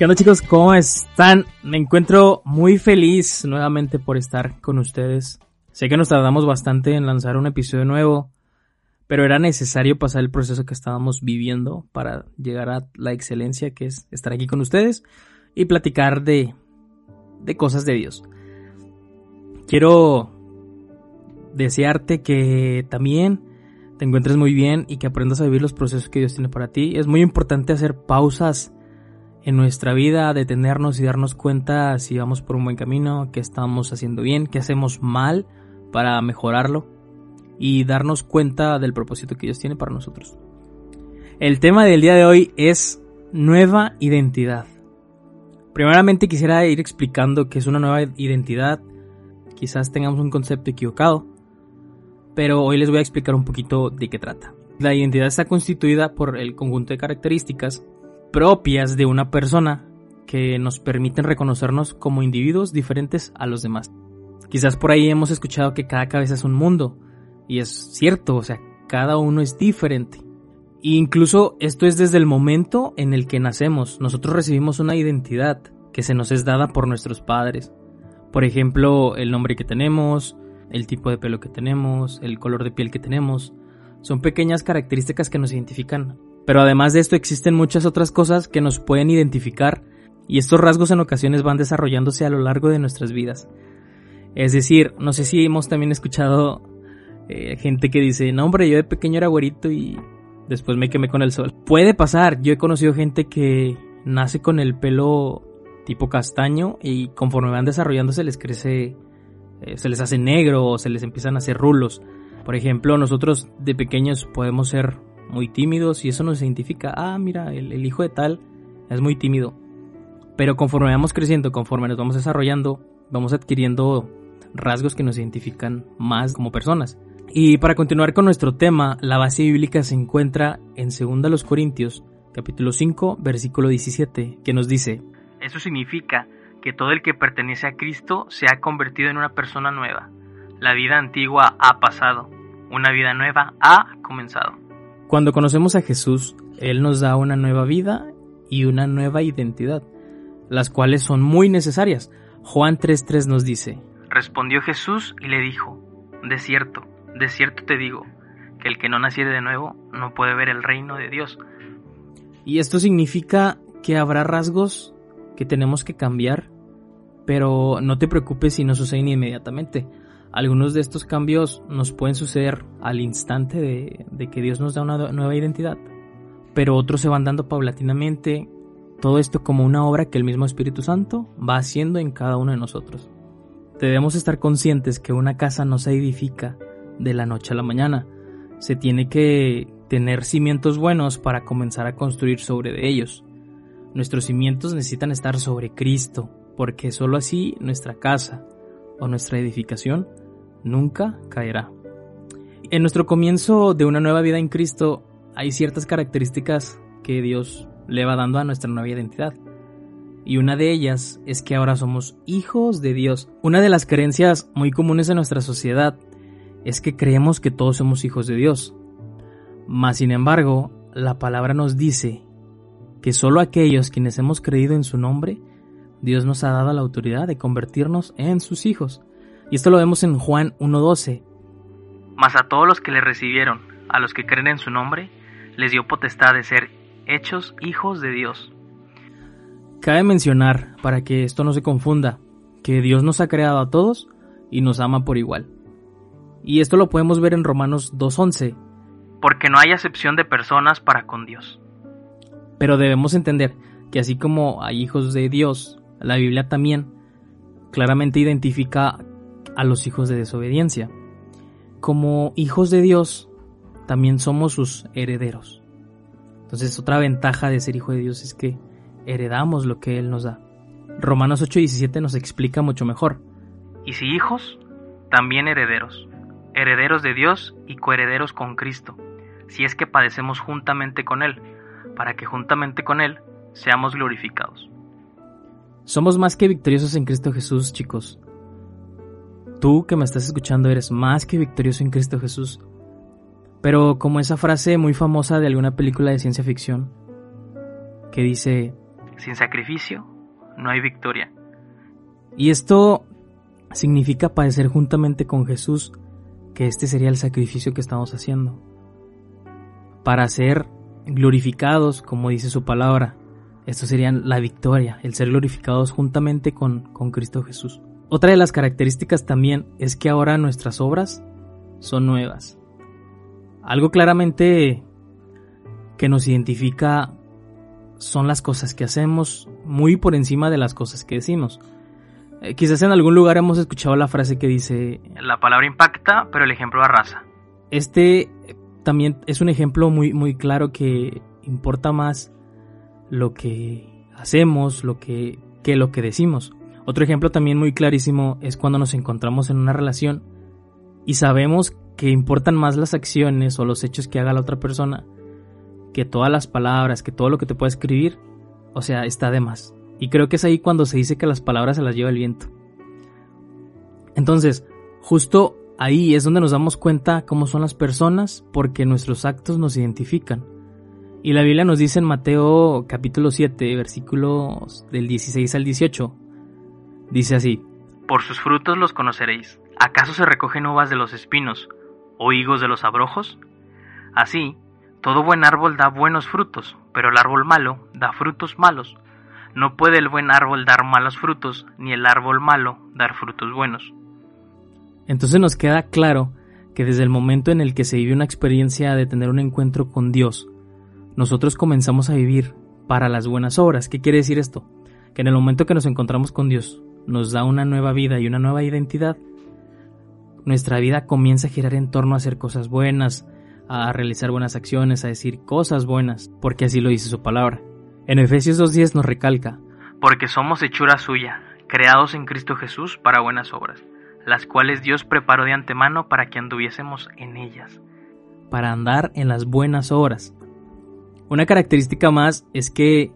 ¿Qué onda chicos? ¿Cómo están? Me encuentro muy feliz nuevamente por estar con ustedes. Sé que nos tardamos bastante en lanzar un episodio nuevo, pero era necesario pasar el proceso que estábamos viviendo para llegar a la excelencia que es estar aquí con ustedes y platicar de, de cosas de Dios. Quiero desearte que también te encuentres muy bien y que aprendas a vivir los procesos que Dios tiene para ti. Es muy importante hacer pausas en nuestra vida, detenernos y darnos cuenta si vamos por un buen camino, qué estamos haciendo bien, qué hacemos mal para mejorarlo y darnos cuenta del propósito que Dios tiene para nosotros. El tema del día de hoy es nueva identidad. Primeramente quisiera ir explicando qué es una nueva identidad. Quizás tengamos un concepto equivocado, pero hoy les voy a explicar un poquito de qué trata. La identidad está constituida por el conjunto de características propias de una persona que nos permiten reconocernos como individuos diferentes a los demás. Quizás por ahí hemos escuchado que cada cabeza es un mundo, y es cierto, o sea, cada uno es diferente. E incluso esto es desde el momento en el que nacemos. Nosotros recibimos una identidad que se nos es dada por nuestros padres. Por ejemplo, el nombre que tenemos, el tipo de pelo que tenemos, el color de piel que tenemos. Son pequeñas características que nos identifican pero además de esto existen muchas otras cosas que nos pueden identificar y estos rasgos en ocasiones van desarrollándose a lo largo de nuestras vidas. Es decir, no sé si hemos también escuchado eh, gente que dice, no hombre, yo de pequeño era güerito y después me quemé con el sol. Puede pasar, yo he conocido gente que nace con el pelo tipo castaño y conforme van desarrollándose les crece, eh, se les hace negro o se les empiezan a hacer rulos. Por ejemplo, nosotros de pequeños podemos ser muy tímidos y eso nos identifica, ah, mira, el, hijo de tal es muy tímido. Pero conforme vamos creciendo, conforme nos vamos desarrollando, vamos adquiriendo rasgos que nos identifican más como personas. Y para continuar con nuestro tema, la base bíblica se encuentra en 2 Corintios, capítulo 5, versículo 17, que nos dice, Eso significa que todo el que pertenece a Cristo se ha convertido en una persona nueva. La vida antigua ha pasado, una vida nueva ha comenzado. Cuando conocemos a Jesús, Él nos da una nueva vida y una nueva identidad, las cuales son muy necesarias. Juan 3.3 nos dice, Respondió Jesús y le dijo, De cierto, de cierto te digo, que el que no naciere de nuevo no puede ver el reino de Dios. Y esto significa que habrá rasgos que tenemos que cambiar, pero no te preocupes si no suceden inmediatamente. Algunos de estos cambios nos pueden suceder al instante de, que Dios nos da una nueva identidad, pero otros se van dando paulatinamente, todo esto como una obra que el mismo Espíritu Santo va haciendo en cada uno de nosotros. Debemos estar conscientes que una casa no se edifica de la noche a la mañana, se tiene que tener cimientos buenos para comenzar a construir sobre ellos. Nuestros cimientos necesitan estar sobre Cristo, porque sólo así nuestra casa o nuestra edificación nunca caerá. En nuestro comienzo de una nueva vida en Cristo hay ciertas características que Dios le va dando a nuestra nueva identidad. Y una de ellas es que ahora somos hijos de Dios. Una de las creencias muy comunes en nuestra sociedad es que creemos que todos somos hijos de Dios. Mas, sin embargo, la palabra nos dice que solo aquellos quienes hemos creído en su nombre, Dios nos ha dado la autoridad de convertirnos en sus hijos. Y esto lo vemos en Juan 1.12. Mas a todos los que le recibieron, a los que creen en su nombre, les dio potestad de ser hechos hijos de Dios. Cabe mencionar, para que esto no se confunda, que Dios nos ha creado a todos y nos ama por igual. Y esto lo podemos ver en Romanos 2.11. Porque no hay acepción de personas para con Dios. Pero debemos entender que así como hay hijos de Dios, la Biblia también claramente identifica a los hijos de desobediencia. Como hijos de Dios, también somos sus herederos. Entonces otra ventaja de ser hijo de Dios es que heredamos lo que Él nos da. Romanos 8:17 nos explica mucho mejor. Y si hijos, también herederos, herederos de Dios y coherederos con Cristo, si es que padecemos juntamente con Él, para que juntamente con Él seamos glorificados. Somos más que victoriosos en Cristo Jesús, chicos. Tú que me estás escuchando eres más que victorioso en Cristo Jesús. Pero como esa frase muy famosa de alguna película de ciencia ficción, que dice, sin sacrificio no hay victoria. Y esto significa padecer juntamente con Jesús, que este sería el sacrificio que estamos haciendo. Para ser glorificados, como dice su palabra, esto sería la victoria, el ser glorificados juntamente con, con Cristo Jesús. Otra de las características también es que ahora nuestras obras son nuevas. Algo claramente que nos identifica son las cosas que hacemos muy por encima de las cosas que decimos. Eh, quizás en algún lugar hemos escuchado la frase que dice... La palabra impacta, pero el ejemplo arrasa. Este eh, también es un ejemplo muy, muy claro que importa más lo que hacemos, lo que, que lo que decimos. Otro ejemplo también muy clarísimo es cuando nos encontramos en una relación y sabemos que importan más las acciones o los hechos que haga la otra persona que todas las palabras, que todo lo que te pueda escribir, o sea, está de más. Y creo que es ahí cuando se dice que las palabras se las lleva el viento. Entonces, justo ahí es donde nos damos cuenta cómo son las personas porque nuestros actos nos identifican. Y la Biblia nos dice en Mateo capítulo 7, versículos del 16 al 18, dice así, Por sus frutos los conoceréis. ¿Acaso se recogen uvas de los espinos o higos de los abrojos? Así, todo buen árbol da buenos frutos, pero el árbol malo da frutos malos. No puede el buen árbol dar malos frutos, ni el árbol malo dar frutos buenos. Entonces nos queda claro que desde el momento en el que se vive una experiencia de tener un encuentro con Dios, nosotros comenzamos a vivir para las buenas obras. ¿Qué quiere decir esto? Que en el momento que nos encontramos con Dios, nos da una nueva vida y una nueva identidad, nuestra vida comienza a girar en torno a hacer cosas buenas, a realizar buenas acciones, a decir cosas buenas, porque así lo dice su palabra. En Efesios 2.10 nos recalca, porque somos hechura suya, creados en Cristo Jesús para buenas obras, las cuales Dios preparó de antemano para que anduviésemos en ellas. Para andar en las buenas obras. Una característica más es que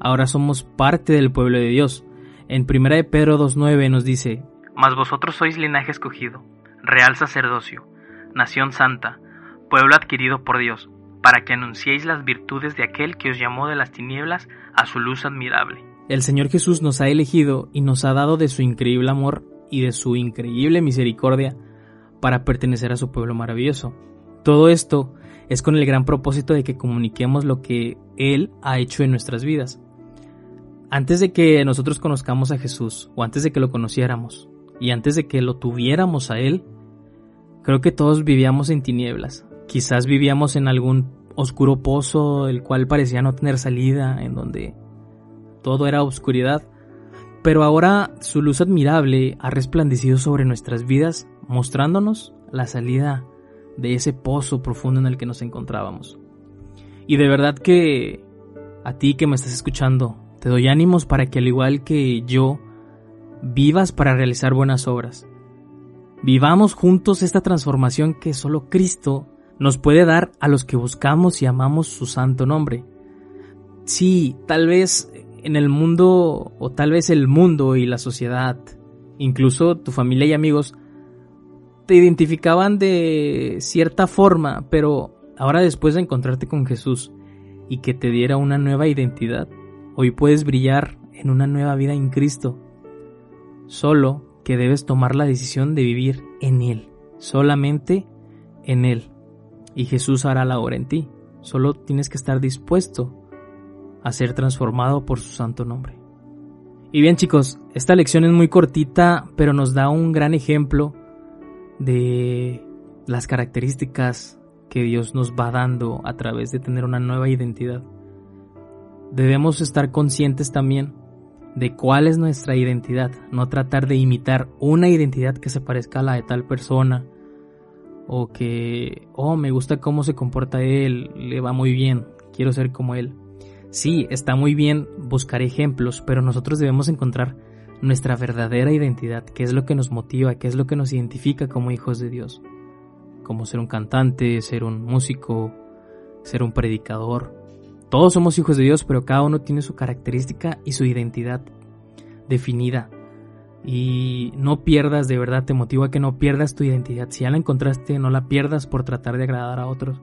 ahora somos parte del pueblo de Dios. En 1 de Pedro 2.9 nos dice, Mas vosotros sois linaje escogido, real sacerdocio, nación santa, pueblo adquirido por Dios, para que anunciéis las virtudes de aquel que os llamó de las tinieblas a su luz admirable. El Señor Jesús nos ha elegido y nos ha dado de su increíble amor y de su increíble misericordia para pertenecer a su pueblo maravilloso. Todo esto es con el gran propósito de que comuniquemos lo que Él ha hecho en nuestras vidas. Antes de que nosotros conozcamos a Jesús, o antes de que lo conociéramos, y antes de que lo tuviéramos a Él, creo que todos vivíamos en tinieblas, Quizás vivíamos en algún oscuro pozo el cual parecía no tener salida, en donde todo era oscuridad. Pero ahora su luz admirable ha resplandecido sobre nuestras vidas, mostrándonos la salida de ese pozo profundo en el que nos encontrábamos. Y de verdad que a ti que me estás escuchando, te doy ánimos para que al igual que yo, vivas para realizar buenas obras. Vivamos juntos esta transformación que solo Cristo nos puede dar a los que buscamos y amamos su santo nombre. Sí, tal vez en el mundo, o tal vez el mundo y la sociedad, incluso tu familia y amigos, te identificaban de cierta forma, pero ahora después de encontrarte con Jesús y que te diera una nueva identidad, hoy puedes brillar en una nueva vida en Cristo. Solo que debes tomar la decisión de vivir en Él, solamente en Él y Jesús hará la obra en ti. Solo tienes que estar dispuesto a ser transformado por su santo nombre. Y bien chicos, esta lección es muy cortita, pero nos da un gran ejemplo de las características que Dios nos va dando a través de tener una nueva identidad. Debemos estar conscientes también de cuál es nuestra identidad, no tratar de imitar una identidad que se parezca a la de tal persona o que, oh, me gusta cómo se comporta él, le va muy bien, quiero ser como él. Sí, está muy bien buscar ejemplos, pero nosotros debemos encontrar nuestra verdadera identidad, qué es lo que nos motiva, qué es lo que nos identifica como hijos de Dios. Como ser un cantante, ser un músico, ser un predicador. Todos somos hijos de Dios, pero cada uno tiene su característica y su identidad definida y no pierdas, de verdad te motivo a que no pierdas tu identidad. Si ya la encontraste, no la pierdas por tratar de agradar a otros,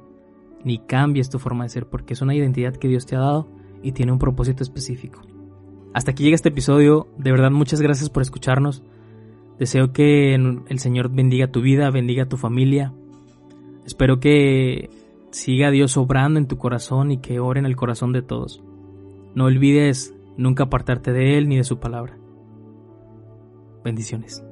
ni cambies tu forma de ser, porque es una identidad que Dios te ha dado y tiene un propósito específico. Hasta aquí llega este episodio, de verdad muchas gracias por escucharnos. Deseo que el Señor bendiga tu vida, bendiga tu familia. Espero que siga Dios obrando en tu corazón y que ore en el corazón de todos. No olvides nunca apartarte de Él ni de su palabra. Bendiciones.